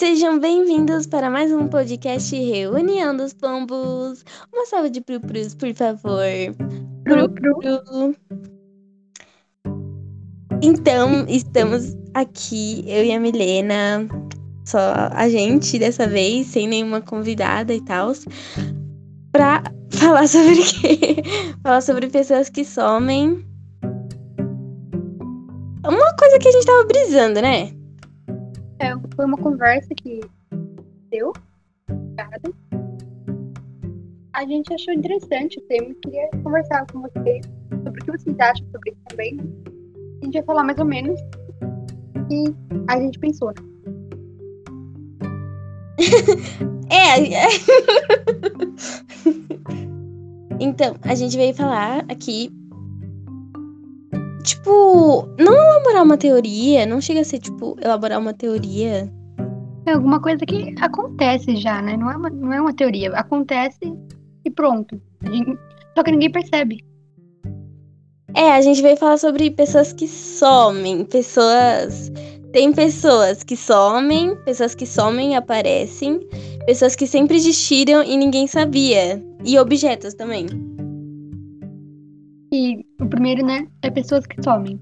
Sejam bem-vindos para mais um podcast Reunião dos Pombos. Uma salva de pru-prus, por favor. Pru-pru. Então, estamos aqui, eu e a Milena, só a gente dessa vez, sem nenhuma convidada e tal, pra falar sobre o quê? falar sobre pessoas que somem. Uma coisa que a gente tava brisando, né? É, foi uma conversa que deu. A gente achou interessante o tema e queria conversar com vocês sobre o que vocês acham sobre isso também. A gente ia falar mais ou menos e a gente pensou. né? É. é. então, a gente veio falar aqui. Tipo, não elaborar uma teoria, não chega a ser, tipo, elaborar uma teoria. É alguma coisa que acontece já, né? Não é uma, não é uma teoria. Acontece e pronto. Só que ninguém percebe. É, a gente veio falar sobre pessoas que somem, pessoas. Tem pessoas que somem, pessoas que somem e aparecem, pessoas que sempre existiram e ninguém sabia. E objetos também. O primeiro, né, é pessoas que somem.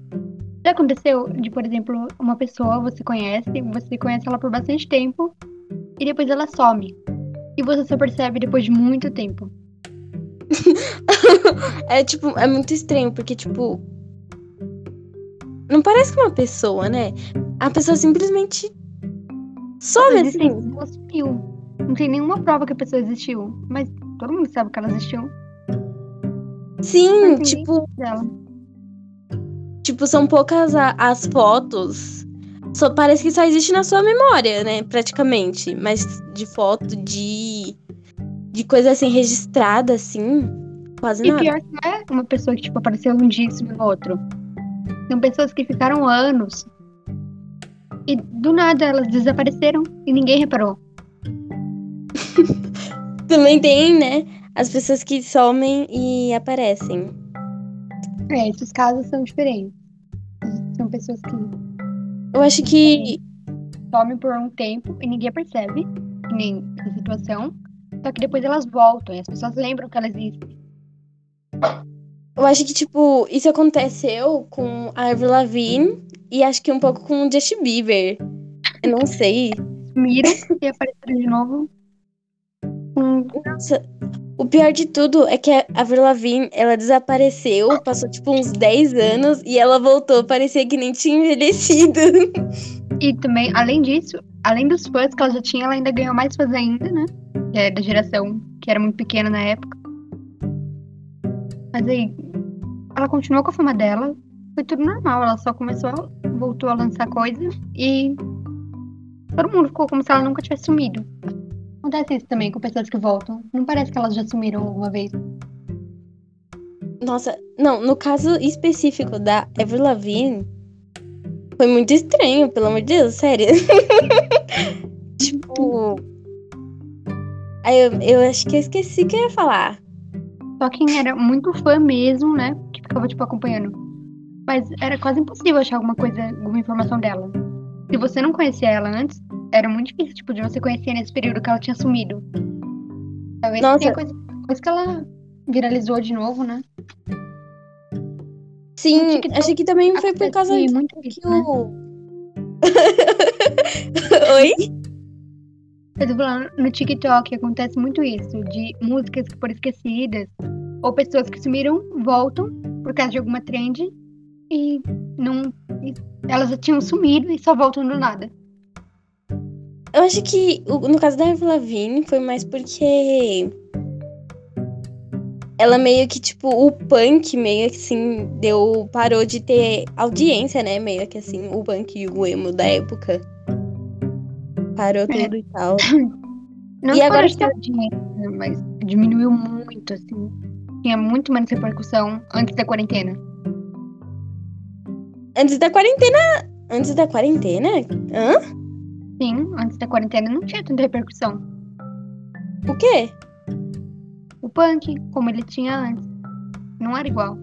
Já aconteceu de, por exemplo, uma pessoa você conhece, você conhece ela por bastante tempo, e depois ela some. E você só percebe depois de muito tempo. É tipo, é muito estranho, porque, tipo. Não parece que uma pessoa, né? A pessoa simplesmente some assim. assim, ela sumiu. Não tem nenhuma prova que a pessoa existiu. Mas todo mundo sabe que ela existiu. Sim, tipo, dela. tipo, são poucas a- as fotos. Só parece que só existe na sua memória, né? Praticamente. Mas de foto, de. De coisa assim registrada, assim. Quase E nada. pior que não é uma pessoa que, tipo, apareceu um dia e sumiu outro. São pessoas que ficaram anos. E do nada elas desapareceram e ninguém reparou. Também tem, né? As pessoas que somem e aparecem. É, esses casos são diferentes. São pessoas que Eu acho que. somem por um tempo e ninguém percebe, nem essa situação. Só que depois elas voltam e as pessoas lembram que elas existem. Eu acho que, tipo, isso aconteceu com a Avril Lavigne e acho que um pouco com o Justin Bieber. Eu não sei. Sumiram e apareceram de novo. Nossa, o pior de tudo é que a Avril ela desapareceu, passou, tipo, uns 10 anos e ela voltou, parecia que nem tinha envelhecido. e também, além disso, além dos fãs que ela já tinha, ela ainda ganhou mais fãs ainda, né? Que é da geração que era muito pequena na época. Mas aí, ela continuou com a fama dela. Foi tudo normal. Ela só começou, voltou a lançar coisa e todo mundo ficou como se ela nunca tivesse sumido. Acontece isso também com pessoas que voltam. Não parece que elas já sumiram alguma vez. Nossa, não, no caso específico da Avril Lavigne, foi muito estranho, pelo amor de Deus, sério. tipo... Aí eu, eu acho que eu esqueci o que eu ia falar. Só quem era muito fã mesmo, né? Que ficava, tipo, acompanhando. Mas era quase impossível achar alguma coisa, alguma informação dela. Se você não conhecia ela antes, era muito difícil, tipo, de você conhecer nesse período que ela tinha sumido. Talvez Nossa. tenha coisa depois que ela viralizou de novo, né? Sim, TikTok acho que também foi por causa que muito isso, né? o... Oi? Eu tô falando, no TikTok acontece muito isso, de músicas que foram esquecidas, ou pessoas que sumiram, voltam por causa de alguma trend e não. e elas já tinham sumido e só voltam do nada. Eu acho que no caso da Avril Lavigne foi mais porque ela meio que tipo o punk meio que assim deu parou de ter audiência, né? Meio que assim o punk e o emo da época parou tudo e tal. Não E agora ter dinheiro, né, mas diminuiu muito, assim. Tinha muito menos repercussão antes da quarentena. Antes da quarentena, antes da quarentena? Hã? Sim, antes da quarentena não tinha tanta repercussão. O quê? O punk, como ele tinha antes, não era igual.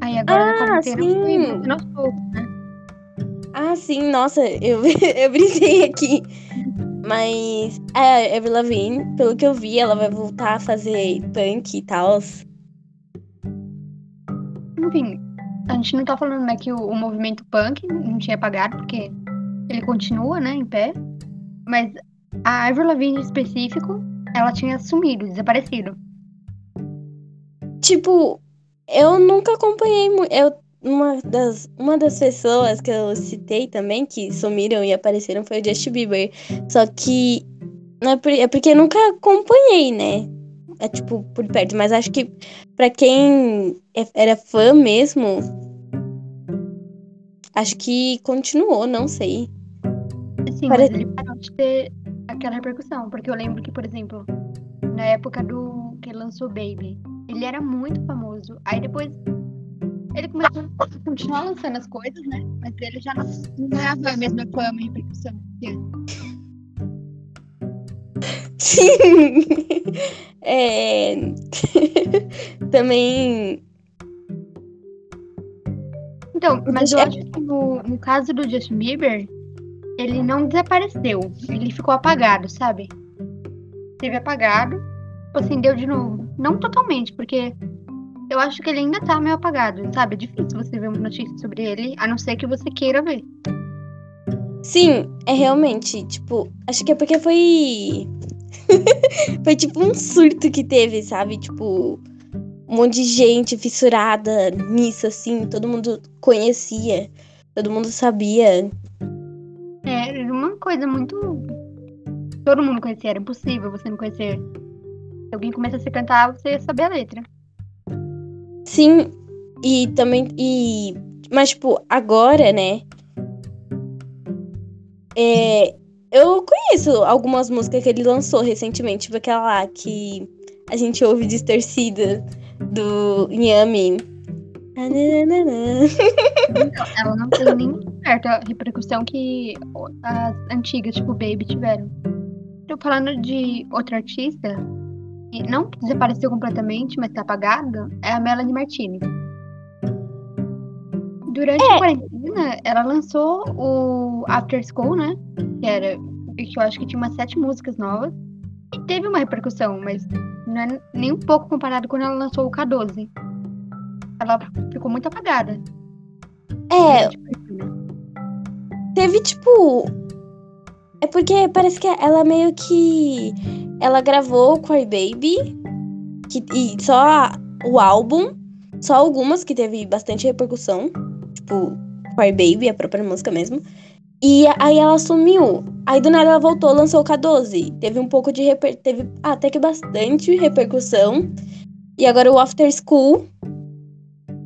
Aí agora na Ah, quarentena sim. foi aos poucos, né? Ah, Ah, sim, nossa, eu, eu brisei aqui. Mas a Avril Lavigne, pelo que eu vi, ela vai voltar a fazer punk e tal. Enfim, a gente não tá falando né, que o, o movimento punk não tinha apagado, porque ele continua, né, em pé. Mas a Avril Lavigne em específico, ela tinha sumido, desaparecido. Tipo, eu nunca acompanhei. Eu uma das, uma das pessoas que eu citei também, que sumiram e apareceram, foi o Justin Bieber. Só que não é, por, é porque eu nunca acompanhei, né? É tipo, por perto. Mas acho que para quem é, era fã mesmo, acho que continuou, não sei. Sim, Parece... mas ele parou de ter aquela repercussão. Porque eu lembro que, por exemplo, na época do que lançou Baby, ele era muito famoso. Aí depois ele começou a continuar lançando as coisas, né? Mas ele já não, não a mesma fama e repercussão que antes. Sim! É... Também. Então, mas eu acho que no, no caso do Justin Bieber, ele não desapareceu. Ele ficou apagado, sabe? Teve apagado, acendeu de novo. Não totalmente, porque eu acho que ele ainda tá meio apagado, sabe? É difícil você ver uma notícia sobre ele, a não ser que você queira ver. Sim, é realmente, tipo, acho que é porque foi. foi tipo um surto que teve, sabe? Tipo, um monte de gente fissurada nisso, assim, todo mundo conhecia, todo mundo sabia. Uma coisa muito. Todo mundo conhecia, era impossível você não conhecer. Se alguém começasse a cantar, você ia saber a letra. Sim, e também. E, mas, tipo, agora, né? É, eu conheço algumas músicas que ele lançou recentemente, tipo aquela lá que a gente ouve distorcida do Yami. ela não tem nem certa repercussão que as antigas, tipo Baby, tiveram. Tô falando de outra artista não que desapareceu completamente, mas tá apagada, é a Melanie Martinez. Durante é. a quarentena, ela lançou o After School, né? Que era. Que eu acho que tinha umas sete músicas novas. E teve uma repercussão, mas não é nem um pouco comparado quando ela lançou o K12. Ela ficou muito apagada. É. Teve, tipo. É porque parece que ela meio que ela gravou o Cry Baby, que, e só o álbum, só algumas que teve bastante repercussão, tipo Cry Baby, a própria música mesmo. E aí ela sumiu. Aí do nada ela voltou, lançou o K12. Teve um pouco de reper... teve até que bastante repercussão. E agora o After School.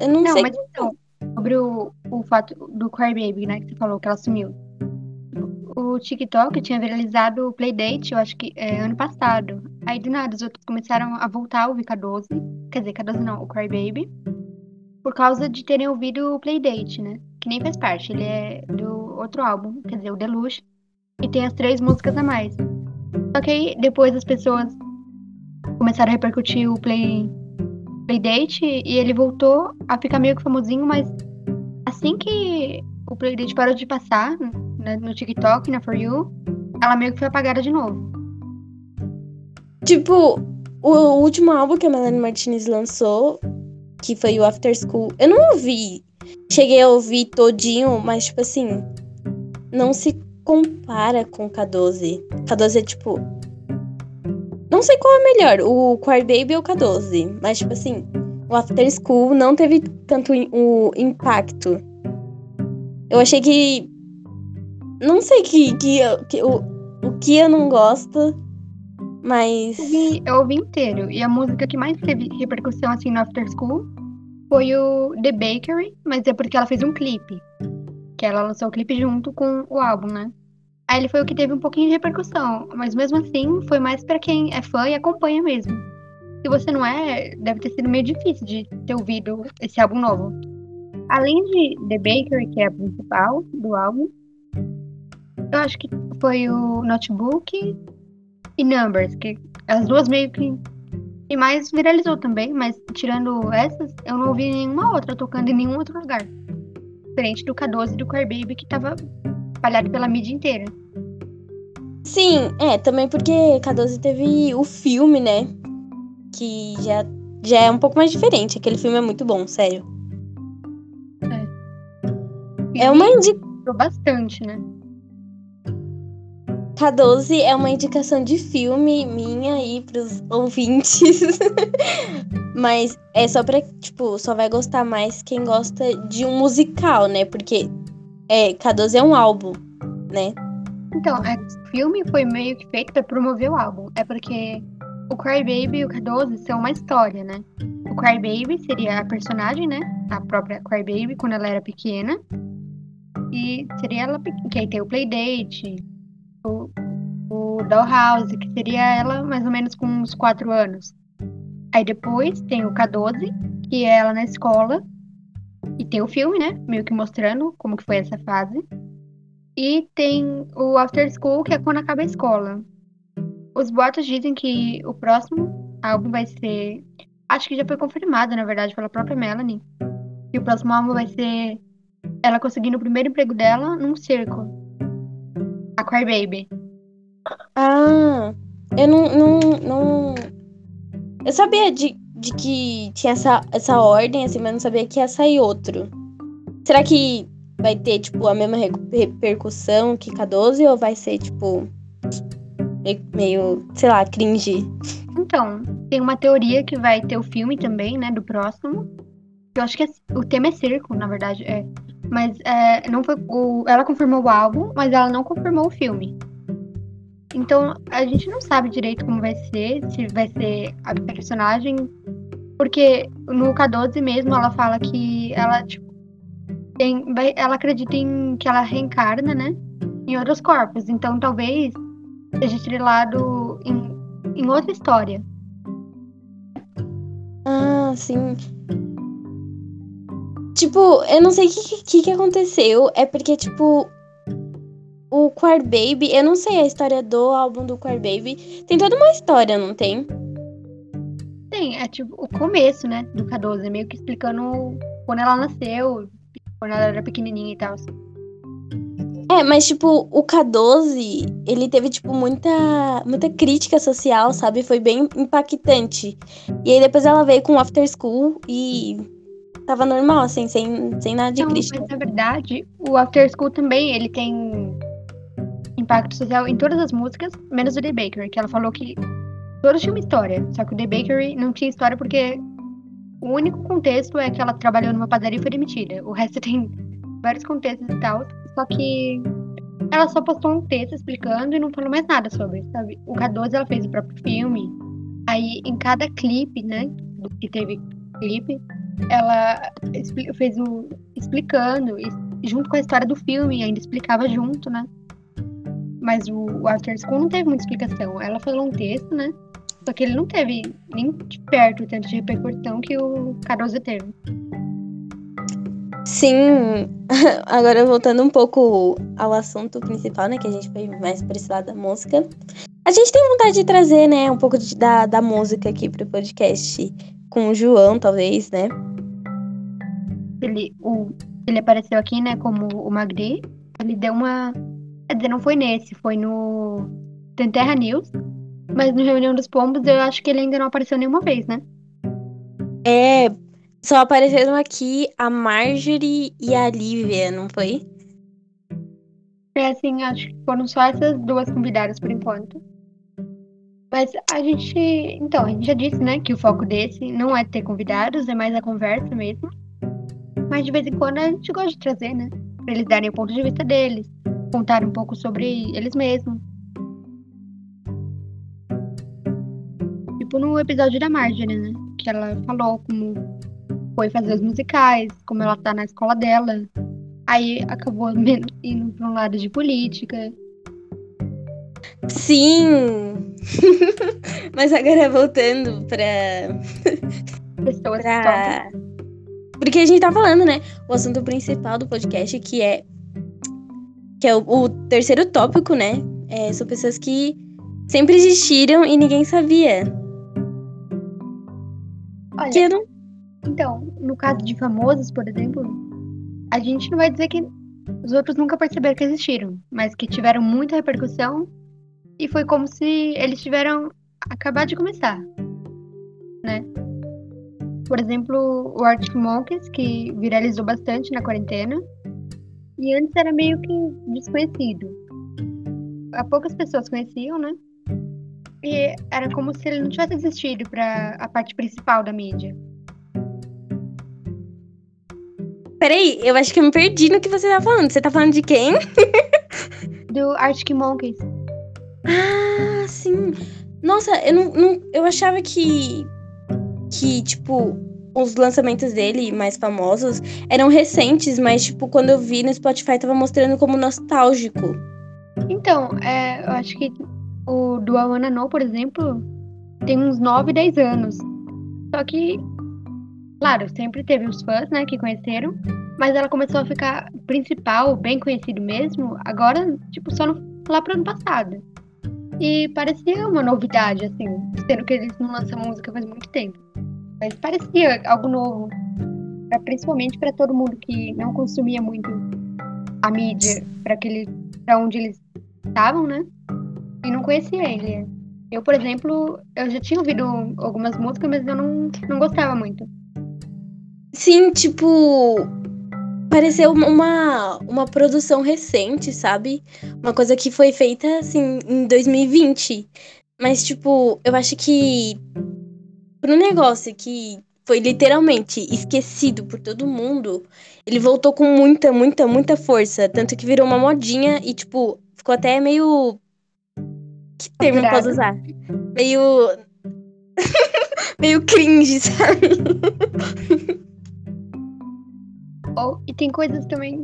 Eu não, não sei. Mas então, sobre o, o fato do Cry Baby, né, que você falou que ela sumiu o TikTok tinha viralizado o Playdate, eu acho que é, ano passado. Aí do nada os outros começaram a voltar a ouvir K12. Quer dizer, K12 não, o Cry Baby. Por causa de terem ouvido o Playdate, né? Que nem faz parte. Ele é do outro álbum, quer dizer, o Deluxe. E tem as três músicas a mais. Só que aí depois as pessoas começaram a repercutir o Play, Playdate e ele voltou a ficar meio que famosinho, mas assim que o Playdate parou de passar né, no TikTok, na For You, ela meio que foi apagada de novo. Tipo, o último álbum que a Melanie Martinez lançou, que foi o After School, eu não ouvi. Cheguei a ouvir todinho, mas, tipo assim, não se compara com K12. K12 é tipo. Não sei qual é melhor, o Cry Baby ou K12. Mas, tipo assim, o After School não teve tanto o impacto. Eu achei que não sei que, que, que o, o que eu não gosto, mas. Eu ouvi, eu ouvi inteiro. E a música que mais teve repercussão assim no After School foi o The Bakery, mas é porque ela fez um clipe. Que ela lançou o clipe junto com o álbum, né? Aí ele foi o que teve um pouquinho de repercussão, mas mesmo assim foi mais para quem é fã e acompanha mesmo. Se você não é, deve ter sido meio difícil de ter ouvido esse álbum novo. Além de The Bakery, que é a principal do álbum, eu acho que foi o Notebook e Numbers, que as duas meio que. E mais viralizou também, mas tirando essas, eu não ouvi nenhuma outra tocando em nenhum outro lugar. Diferente do K12 e do Car Baby, que tava espalhado pela mídia inteira. Sim, é, também porque K12 teve o filme, né? Que já, já é um pouco mais diferente. Aquele filme é muito bom, sério. É, é uma indicação. bastante, né? K12 é uma indicação de filme minha aí pros ouvintes. Mas é só pra, tipo, só vai gostar mais quem gosta de um musical, né? Porque é, K12 é um álbum, né? Então, é, o filme foi meio que feito pra promover o álbum. É porque o Cry Baby e o K12 são uma história, né? O Cry Baby seria a personagem, né? A própria Cry Baby quando ela era pequena. E seria ela que aí tem o Playdate, o, o Dollhouse, que seria ela mais ou menos com uns 4 anos. Aí depois tem o K12, que é ela na escola. E tem o filme, né? Meio que mostrando como que foi essa fase. E tem o After School, que é quando acaba a escola. Os boatos dizem que o próximo álbum vai ser. Acho que já foi confirmado, na verdade, pela própria Melanie. Que o próximo álbum vai ser ela conseguindo o primeiro emprego dela num circo. A Cry Baby. Ah, eu não, não, não. Eu sabia de, de que tinha essa, essa ordem, assim, mas não sabia que ia sair outro. Será que vai ter, tipo, a mesma repercussão que K12 ou vai ser, tipo, meio, sei lá, cringe? Então, tem uma teoria que vai ter o filme também, né, do próximo. Eu acho que é, o tema é circo, na verdade. É. Mas é, não foi o, ela confirmou o álbum, mas ela não confirmou o filme. Então a gente não sabe direito como vai ser, se vai ser a personagem. Porque no K12 mesmo ela fala que ela, tipo, tem, ela acredita em que ela reencarna, né? Em outros corpos. Então talvez seja estrelado em, em outra história. Ah, sim. Tipo, eu não sei o que, que, que aconteceu. É porque, tipo, o Quar Baby, eu não sei a história do álbum do Quar Baby. Tem toda uma história, não tem? Tem, é tipo o começo, né, do K12, meio que explicando quando ela nasceu, quando ela era pequenininha e tal. É, mas tipo, o K12, ele teve tipo muita muita crítica social, sabe? Foi bem impactante. E aí depois ela veio com After School e tava normal, assim, sem, sem nada de Não, crítica. Mas na verdade, o After School também, ele tem impacto social em todas as músicas, menos o The Bakery, que ela falou que todos tinham uma história, só que o The Bakery não tinha história porque o único contexto é que ela trabalhou numa padaria e foi demitida. O resto tem vários contextos e tal, só que ela só postou um texto explicando e não falou mais nada sobre, sabe? O K12 ela fez o próprio filme, aí em cada clipe, né, que teve clipe, ela fez o explicando, junto com a história do filme, ainda explicava junto, né? Mas o, After School não teve muita explicação. Ela falou um texto, né? Só que ele não teve nem de perto o tanto de repercussão que o Caruso teve. Sim, agora voltando um pouco ao assunto principal, né? Que a gente foi mais por esse lado da música. A gente tem vontade de trazer, né, um pouco de, da, da música aqui pro podcast com o João, talvez, né? Ele, o, ele apareceu aqui, né, como o Magri. Ele deu uma. Quer dizer, não foi nesse, foi no Terra News. Mas no Reunião dos Pombos eu acho que ele ainda não apareceu nenhuma vez, né? É, só apareceram aqui a Marjorie e a Lívia, não foi? É assim, acho que foram só essas duas convidadas por enquanto. Mas a gente. Então, a gente já disse, né, que o foco desse não é ter convidados, é mais a conversa mesmo. Mas de vez em quando a gente gosta de trazer, né? Pra eles darem o ponto de vista deles, contar um pouco sobre eles mesmos. Tipo no episódio da Marjorie, né? Que ela falou como foi fazer os musicais, como ela tá na escola dela. Aí acabou indo pra um lado de política. Sim! Mas agora voltando pra. Pessoas pra... Porque a gente tá falando, né? O assunto principal do podcast, que é. Que é o, o terceiro tópico, né? É, são pessoas que sempre existiram e ninguém sabia. Olha, não... então, no caso de famosos, por exemplo, a gente não vai dizer que os outros nunca perceberam que existiram, mas que tiveram muita repercussão e foi como se eles tiveram acabado de começar, né? Por exemplo, o Arctic Monkeys, que viralizou bastante na quarentena, e antes era meio que desconhecido. Há poucas pessoas conheciam, né? E era como se ele não tivesse existido para a parte principal da mídia. Peraí, eu acho que eu me perdi no que você tá falando. Você tá falando de quem? Do Arctic Monkeys. Ah, sim. Nossa, eu não, não, eu achava que que tipo os lançamentos dele mais famosos eram recentes, mas tipo quando eu vi no Spotify tava mostrando como nostálgico. Então, é, eu acho que o do I Wanna Know, por exemplo, tem uns 9, 10 anos. Só que, claro, sempre teve os fãs, né, que conheceram, mas ela começou a ficar principal, bem conhecido mesmo, agora, tipo, só no, lá pro ano passado. E parecia uma novidade, assim, sendo que eles não lançam música faz muito tempo. Mas parecia algo novo. Pra, principalmente para todo mundo que não consumia muito a mídia para aquele para onde eles estavam, né? E não conhecia ele. Eu, por exemplo, eu já tinha ouvido algumas músicas, mas eu não, não gostava muito. Sim, tipo, pareceu uma, uma produção recente, sabe? Uma coisa que foi feita, assim, em 2020. Mas, tipo, eu acho que pro negócio que foi literalmente esquecido por todo mundo, ele voltou com muita, muita, muita força. Tanto que virou uma modinha e, tipo, ficou até meio. Que termo eu posso usar? Meio. meio cringe, sabe? Oh, e tem coisas também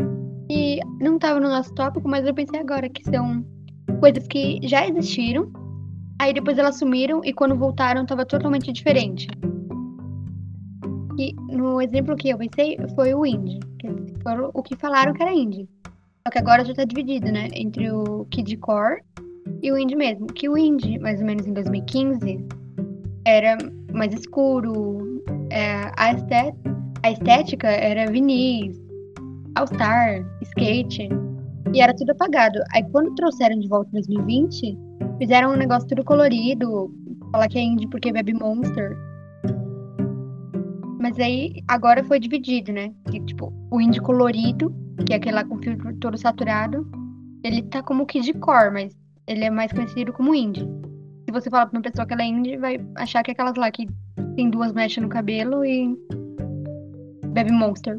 que não estavam no nosso tópico, mas eu pensei agora que são coisas que já existiram, aí depois elas sumiram e quando voltaram estava totalmente diferente. E no exemplo que eu pensei foi o indie, que o que falaram que era indie. Só que agora já tá dividido, né, entre o kidcore e o indie mesmo. Que o indie, mais ou menos em 2015, era mais escuro, é, a estética a estética era vinis, all-star, skate, e era tudo apagado. Aí quando trouxeram de volta em 2020, fizeram um negócio tudo colorido, falar que é indie porque bebe Monster. Mas aí agora foi dividido, né? E, tipo, o indie colorido, que é aquele lá com filtro todo saturado, ele tá como Kid Core, mas ele é mais conhecido como indie. Se você falar pra uma pessoa que ela é indie, vai achar que é aquelas lá que tem duas mechas no cabelo e Baby Monster.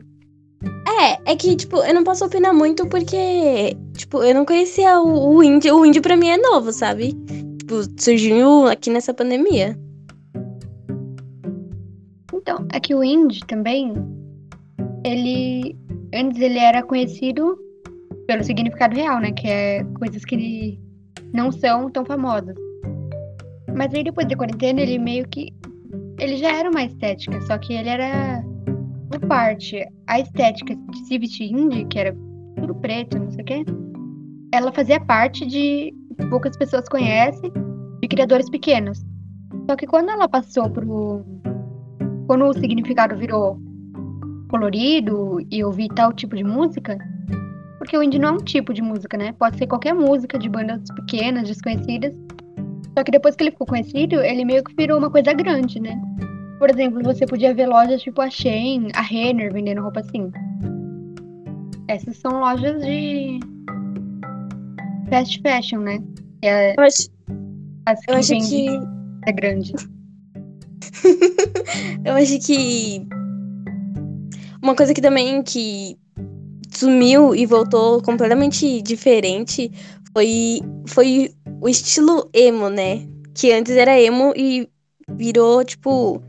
É, é que, tipo, eu não posso opinar muito porque, tipo, eu não conhecia o, o indie. O indie pra mim é novo, sabe? Tipo, surgiu aqui nessa pandemia. Então, é que o indie também, ele. Antes ele era conhecido pelo significado real, né? Que é coisas que não são tão famosas. Mas aí depois da quarentena ele meio que. Ele já era uma estética, só que ele era por parte, a estética de Civic Indie, que era tudo preto, não sei o quê, ela fazia parte de poucas pessoas conhecem, de criadores pequenos. Só que quando ela passou pro. Quando o significado virou colorido e ouvir tal tipo de música, porque o indie não é um tipo de música, né? Pode ser qualquer música de bandas pequenas, desconhecidas. Só que depois que ele ficou conhecido, ele meio que virou uma coisa grande, né? Por exemplo, você podia ver lojas tipo a Shein, a Renner vendendo roupa assim. Essas são lojas de fast fashion, né? É eu acho, as que eu acho que é grande. eu acho que uma coisa que também que sumiu e voltou completamente diferente foi foi o estilo emo, né? Que antes era emo e virou tipo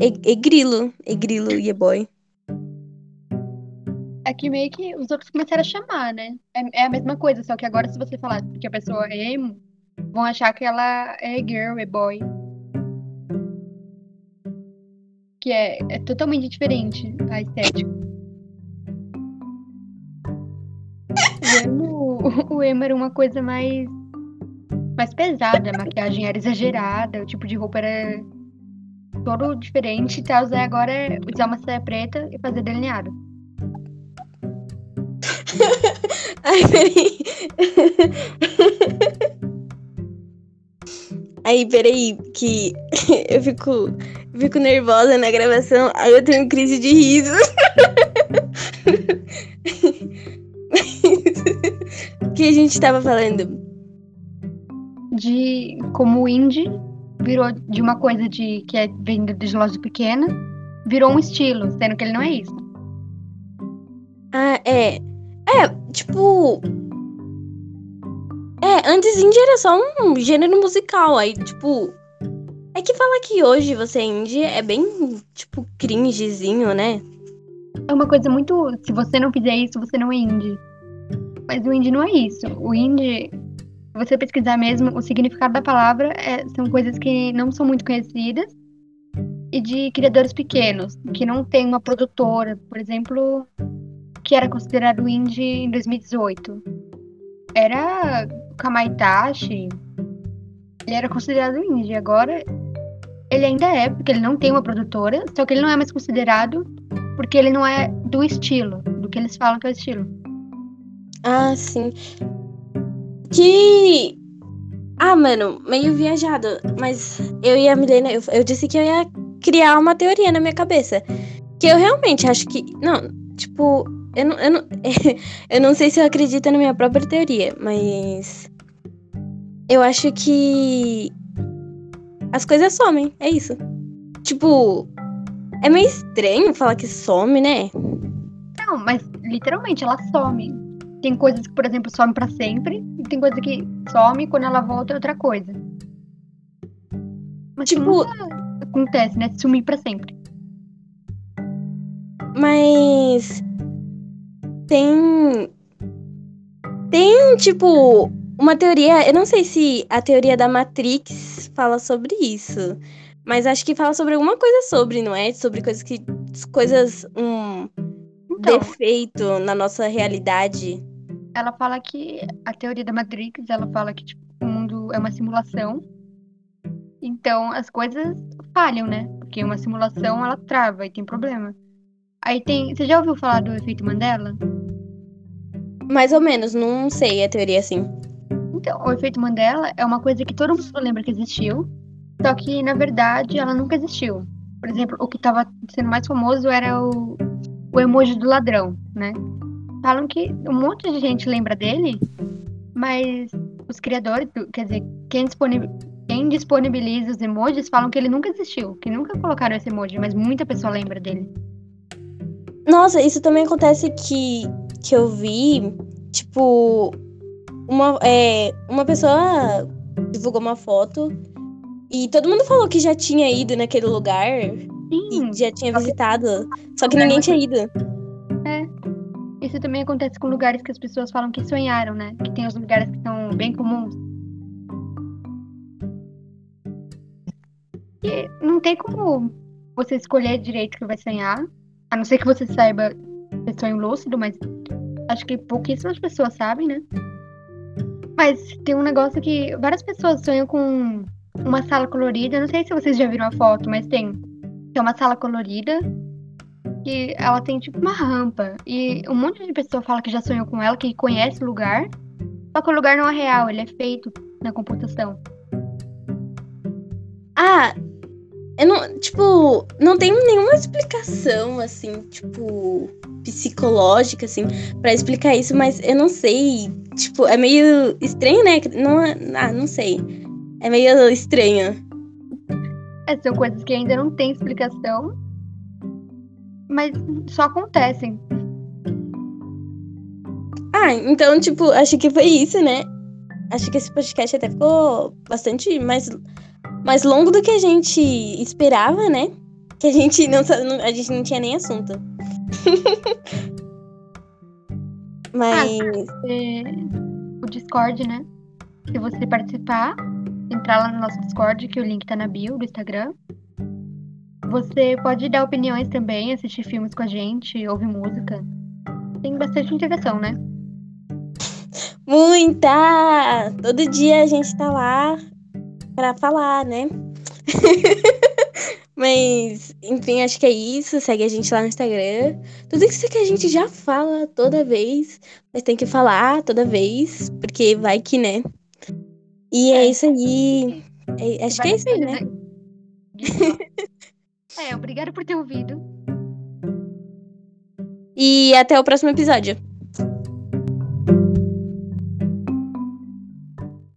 e, grilo e boy. É que meio que os outros começaram a chamar, né? É, é, a mesma coisa, só que agora se você falar que a pessoa é emo, vão achar que ela é girl, é boy. Que é, é totalmente diferente a estética. O emo, o emo era uma coisa mais mais pesada, a maquiagem era exagerada, o tipo de roupa era todo diferente. Tá usar agora é usar uma saia preta e fazer delineado. Ai, peraí. Aí, peraí, que eu fico, fico nervosa na gravação, aí eu tenho crise de riso. O que a gente tava falando? De como o indie virou de uma coisa de que é venda de loja pequena, virou um estilo, sendo que ele não é isso. Ah, é. É, tipo. É, antes indie era só um gênero musical. Aí, tipo. É que falar que hoje você é indie é bem, tipo, cringezinho, né? É uma coisa muito. Se você não fizer isso, você não é indie. Mas o indie não é isso. O indie, você pesquisar mesmo, o significado da palavra é, são coisas que não são muito conhecidas e de criadores pequenos, que não tem uma produtora, por exemplo, que era considerado indie em 2018. Era Kamaitachi, ele era considerado indie. Agora, ele ainda é, porque ele não tem uma produtora, só que ele não é mais considerado porque ele não é do estilo, do que eles falam que é o estilo. Ah, sim. Que. Ah, mano, meio viajado. Mas eu e a Milena, eu, eu disse que eu ia criar uma teoria na minha cabeça. Que eu realmente acho que. Não, tipo, eu não, eu não, eu não sei se eu acredito na minha própria teoria, mas. Eu acho que. As coisas somem, é isso. Tipo. É meio estranho falar que some, né? Não, mas literalmente ela some. Tem coisas que, por exemplo, some para sempre, e tem coisa que some e quando ela volta é outra coisa. Mas Tipo- acontece, né? Sumir para sempre. Mas tem tem tipo uma teoria, eu não sei se a teoria da Matrix fala sobre isso, mas acho que fala sobre alguma coisa sobre, não é? Sobre coisas que coisas um Então, defeito na nossa realidade. Ela fala que a teoria da Matrix, ela fala que tipo, o mundo é uma simulação. Então as coisas falham, né? Porque uma simulação ela trava e tem problema. Aí tem. Você já ouviu falar do efeito Mandela? Mais ou menos, não sei a teoria assim. Então, o efeito Mandela é uma coisa que todo mundo lembra que existiu, só que na verdade ela nunca existiu. Por exemplo, o que estava sendo mais famoso era o, o emoji do ladrão, né? Falam que um monte de gente lembra dele, mas os criadores, do- quer dizer, quem, quem disponibiliza os emojis falam que ele nunca existiu, que nunca colocaram esse emoji, mas muita pessoa lembra dele. Nossa, isso também acontece que, que eu vi, tipo, uma, é, uma pessoa divulgou uma foto e todo mundo falou que já tinha ido naquele lugar Sim, e já tinha visitado, só que ninguém tinha ido. Isso também acontece com lugares que as pessoas falam que sonharam, né? Que tem os lugares que são bem comuns. E não tem como você escolher direito que vai sonhar, a não ser que você saiba ter sonho lúcido, mas acho que pouquíssimas pessoas sabem, né? Mas tem um negócio que várias pessoas sonham com uma sala colorida. Não sei se vocês já viram a foto, mas tem. É uma sala colorida que ela tem tipo uma rampa. E um monte de pessoa fala que já sonhou com ela, que conhece o lugar. Só que o lugar não é real, ele é feito na computação. Ah, eu não, tipo, não tem nenhuma explicação, assim, tipo, psicológica, assim, pra explicar isso, mas eu não sei, tipo, é meio estranho, né? Não, é- ah, não sei. É meio estranho. É, são coisas que ainda não tem explicação, mas só acontecem. Ah, então, tipo, acho que foi isso, né? Acho que esse podcast até ficou bastante mais, mais longo do que a gente esperava, né? Que a gente não, a gente não tinha nem assunto. Mas. É, o Discord, né? Se você participar, entrar lá no nosso Discord, que o link tá na bio do Instagram. Você pode dar opiniões também, assistir filmes com a gente, ouvir música. Tem bastante interação, né? Muita! Todo dia a gente tá lá pra falar, né? Mas, enfim, acho que é isso. Segue a gente lá no Instagram. Tudo isso que a gente já fala toda vez, mas tem que falar toda vez, porque vai que, né? E é, É. isso aí. É- acho que é isso aí, né? É, obrigada por ter ouvido. E até o próximo episódio.